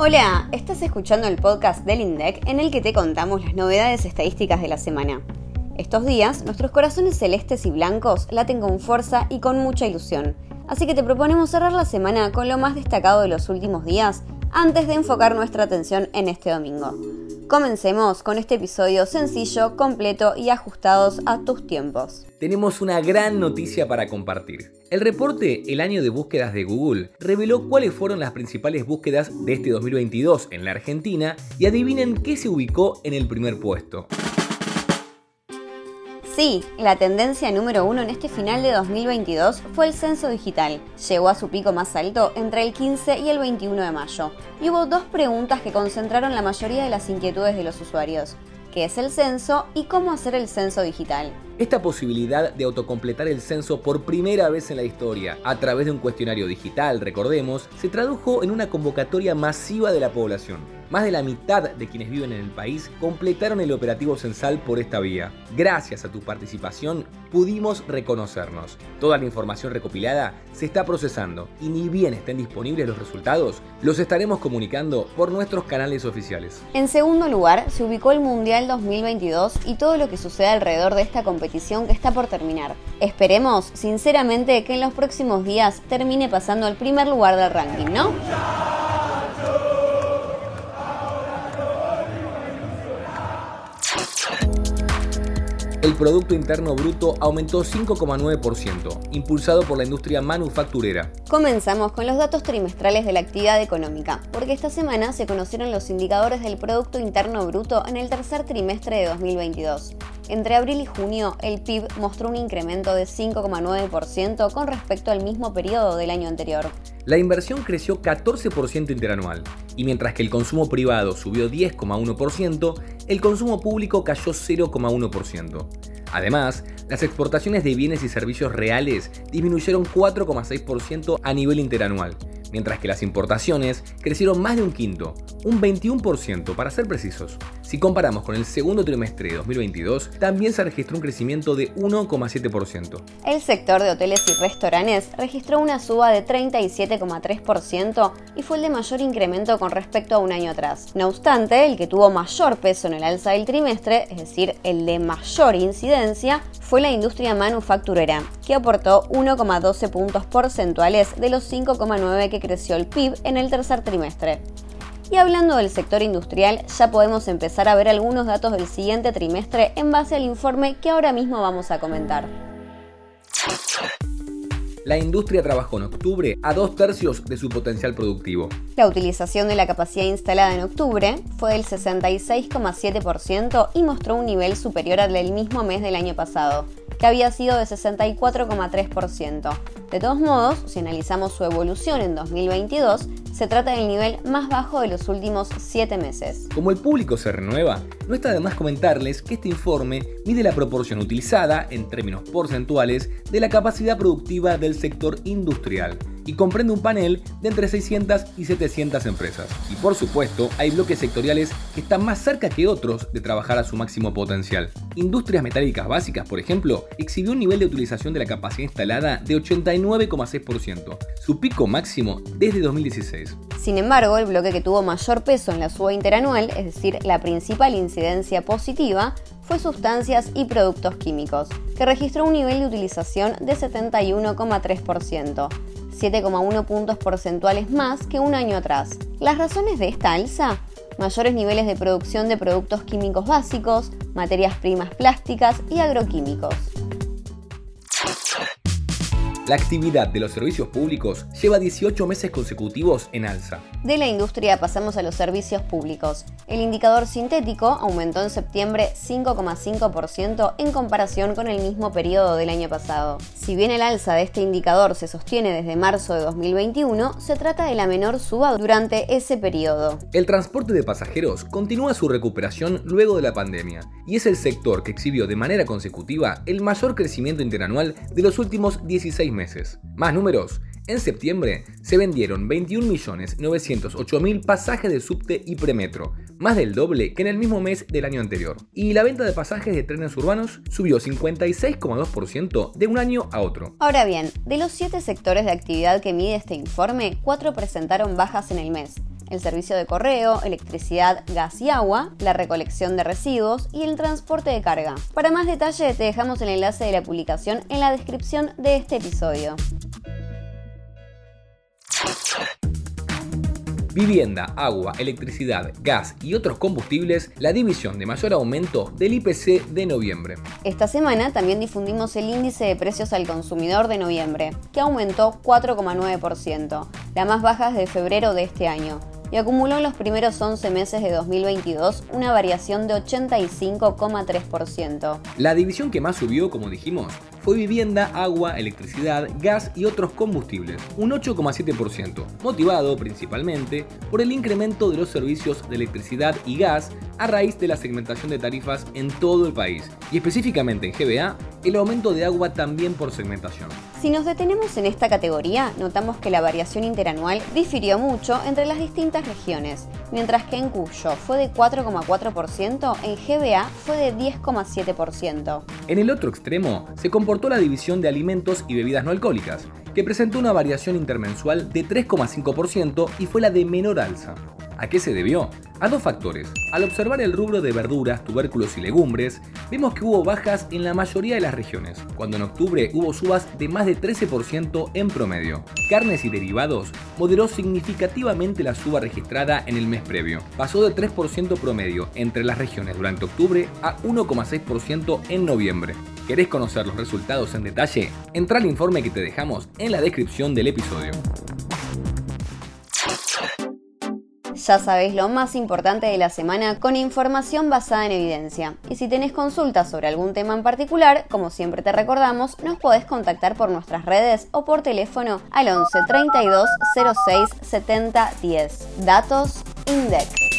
Hola, estás escuchando el podcast del INDEC en el que te contamos las novedades estadísticas de la semana. Estos días, nuestros corazones celestes y blancos laten con fuerza y con mucha ilusión, así que te proponemos cerrar la semana con lo más destacado de los últimos días antes de enfocar nuestra atención en este domingo. Comencemos con este episodio sencillo, completo y ajustados a tus tiempos. Tenemos una gran noticia para compartir. El reporte El año de búsquedas de Google reveló cuáles fueron las principales búsquedas de este 2022 en la Argentina y adivinen qué se ubicó en el primer puesto. Sí, la tendencia número uno en este final de 2022 fue el censo digital. Llegó a su pico más alto entre el 15 y el 21 de mayo. Y hubo dos preguntas que concentraron la mayoría de las inquietudes de los usuarios. ¿Qué es el censo y cómo hacer el censo digital? Esta posibilidad de autocompletar el censo por primera vez en la historia, a través de un cuestionario digital, recordemos, se tradujo en una convocatoria masiva de la población. Más de la mitad de quienes viven en el país completaron el operativo censal por esta vía. Gracias a tu participación pudimos reconocernos. Toda la información recopilada se está procesando y ni bien estén disponibles los resultados, los estaremos comunicando por nuestros canales oficiales. En segundo lugar, se ubicó el Mundial 2022 y todo lo que sucede alrededor de esta competición que está por terminar. Esperemos, sinceramente, que en los próximos días termine pasando al primer lugar del ranking, ¿no? El Producto Interno Bruto aumentó 5,9%, impulsado por la industria manufacturera. Comenzamos con los datos trimestrales de la actividad económica, porque esta semana se conocieron los indicadores del Producto Interno Bruto en el tercer trimestre de 2022. Entre abril y junio, el PIB mostró un incremento de 5,9% con respecto al mismo periodo del año anterior. La inversión creció 14% interanual, y mientras que el consumo privado subió 10,1%, el consumo público cayó 0,1%. Además, las exportaciones de bienes y servicios reales disminuyeron 4,6% a nivel interanual, mientras que las importaciones crecieron más de un quinto, un 21% para ser precisos. Si comparamos con el segundo trimestre de 2022, también se registró un crecimiento de 1,7%. El sector de hoteles y restaurantes registró una suba de 37,3% y fue el de mayor incremento con respecto a un año atrás. No obstante, el que tuvo mayor peso en el alza del trimestre, es decir, el de mayor incidencia, fue la industria manufacturera, que aportó 1,12 puntos porcentuales de los 5,9 que creció el PIB en el tercer trimestre. Y hablando del sector industrial, ya podemos empezar a ver algunos datos del siguiente trimestre en base al informe que ahora mismo vamos a comentar. La industria trabajó en octubre a dos tercios de su potencial productivo. La utilización de la capacidad instalada en octubre fue del 66,7% y mostró un nivel superior al del mismo mes del año pasado que había sido de 64,3%. De todos modos, si analizamos su evolución en 2022, se trata del nivel más bajo de los últimos 7 meses. Como el público se renueva, no está de más comentarles que este informe mide la proporción utilizada, en términos porcentuales, de la capacidad productiva del sector industrial y comprende un panel de entre 600 y 700 empresas. Y por supuesto, hay bloques sectoriales que están más cerca que otros de trabajar a su máximo potencial. Industrias metálicas básicas, por ejemplo, exhibió un nivel de utilización de la capacidad instalada de 89,6%, su pico máximo desde 2016. Sin embargo, el bloque que tuvo mayor peso en la suba interanual, es decir, la principal incidencia positiva, fue sustancias y productos químicos, que registró un nivel de utilización de 71,3%, 7,1 puntos porcentuales más que un año atrás. Las razones de esta alza mayores niveles de producción de productos químicos básicos, materias primas plásticas y agroquímicos. La actividad de los servicios públicos lleva 18 meses consecutivos en alza. De la industria pasamos a los servicios públicos. El indicador sintético aumentó en septiembre 5,5% en comparación con el mismo periodo del año pasado. Si bien el alza de este indicador se sostiene desde marzo de 2021, se trata de la menor suba durante ese periodo. El transporte de pasajeros continúa su recuperación luego de la pandemia y es el sector que exhibió de manera consecutiva el mayor crecimiento interanual de los últimos 16 meses Más números. En septiembre se vendieron 21.908.000 pasajes de subte y premetro, más del doble que en el mismo mes del año anterior. Y la venta de pasajes de trenes urbanos subió 56,2% de un año a otro. Ahora bien, de los siete sectores de actividad que mide este informe, cuatro presentaron bajas en el mes el servicio de correo, electricidad, gas y agua, la recolección de residuos y el transporte de carga. Para más detalle te dejamos el enlace de la publicación en la descripción de este episodio. vivienda, agua, electricidad, gas y otros combustibles, la división de mayor aumento del IPC de noviembre. Esta semana también difundimos el índice de precios al consumidor de noviembre, que aumentó 4,9%, la más baja desde febrero de este año y acumuló en los primeros 11 meses de 2022 una variación de 85,3%. La división que más subió, como dijimos, fue vivienda, agua, electricidad, gas y otros combustibles, un 8,7%, motivado principalmente por el incremento de los servicios de electricidad y gas a raíz de la segmentación de tarifas en todo el país, y específicamente en GBA, el aumento de agua también por segmentación. Si nos detenemos en esta categoría, notamos que la variación interanual difirió mucho entre las distintas regiones, mientras que en Cuyo fue de 4,4%, en GBA fue de 10,7%. En el otro extremo se comportó la división de alimentos y bebidas no alcohólicas, que presentó una variación intermensual de 3,5% y fue la de menor alza. ¿A qué se debió? A dos factores. Al observar el rubro de verduras, tubérculos y legumbres, vemos que hubo bajas en la mayoría de las regiones, cuando en octubre hubo subas de más de 13% en promedio. Carnes y derivados moderó significativamente la suba registrada en el mes previo. Pasó de 3% promedio entre las regiones durante octubre a 1,6% en noviembre. ¿Querés conocer los resultados en detalle? Entra al informe que te dejamos en la descripción del episodio. Ya sabéis lo más importante de la semana con información basada en evidencia. Y si tenés consultas sobre algún tema en particular, como siempre te recordamos, nos podés contactar por nuestras redes o por teléfono al 11 32 06 70 10. Datos INDEC.